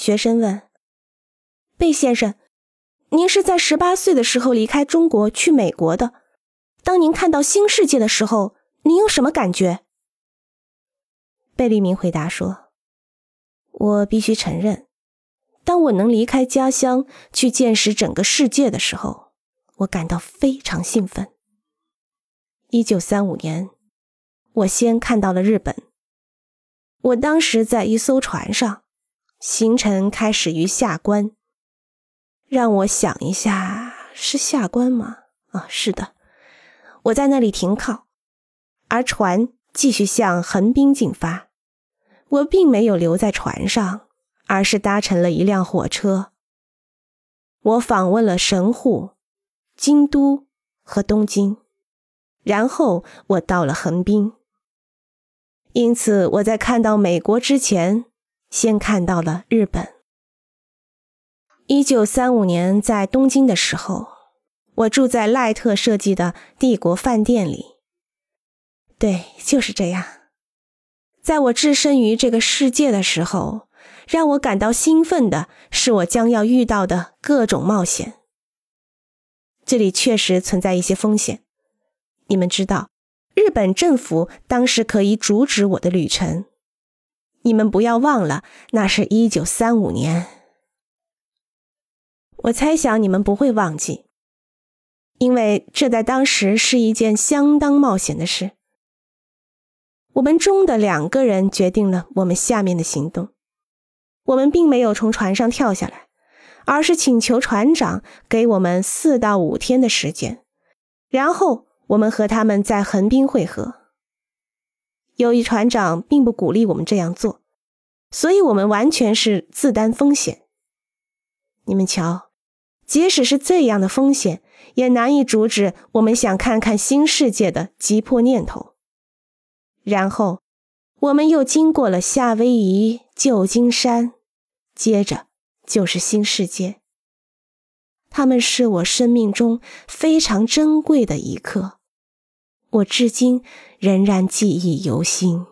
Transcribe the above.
学生问：“贝先生，您是在十八岁的时候离开中国去美国的？当您看到新世界的时候，您有什么感觉？”贝利明回答说：“我必须承认，当我能离开家乡去见识整个世界的时候，我感到非常兴奋。一九三五年，我先看到了日本。我当时在一艘船上，行程开始于下关。让我想一下，是下关吗？啊，是的，我在那里停靠，而船继续向横滨进发。”我并没有留在船上，而是搭乘了一辆火车。我访问了神户、京都和东京，然后我到了横滨。因此，我在看到美国之前，先看到了日本。一九三五年在东京的时候，我住在赖特设计的帝国饭店里。对，就是这样。在我置身于这个世界的时候，让我感到兴奋的是我将要遇到的各种冒险。这里确实存在一些风险。你们知道，日本政府当时可以阻止我的旅程。你们不要忘了，那是一九三五年。我猜想你们不会忘记，因为这在当时是一件相当冒险的事。我们中的两个人决定了我们下面的行动。我们并没有从船上跳下来，而是请求船长给我们四到五天的时间，然后我们和他们在横滨会合。由于船长并不鼓励我们这样做，所以我们完全是自担风险。你们瞧，即使是这样的风险，也难以阻止我们想看看新世界的急迫念头。然后，我们又经过了夏威夷、旧金山，接着就是新世界。他们是我生命中非常珍贵的一刻，我至今仍然记忆犹新。